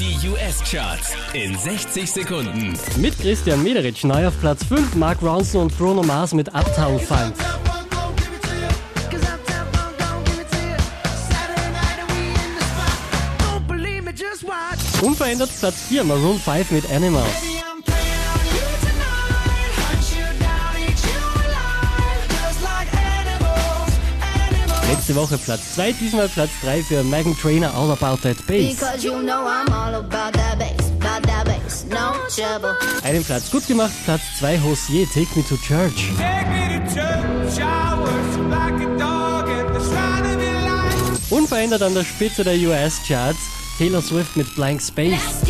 Die US-Charts in 60 Sekunden. Mit Christian Mederitsch neu auf Platz 5, Mark Ronson und Bruno Mars mit Uptown Funk. Unverändert Platz 4, Maroon 5 mit Animals. Letzte Woche Platz 2, diesmal Platz 3 für Megan Trainer All About That Bass. Because you know I'm all about that bass, about that bass, no trouble. Einen Platz gut gemacht, Platz 2 Hosier Take Me to Church. Unverändert an der Spitze der US-Charts, Taylor Swift mit Blank Space.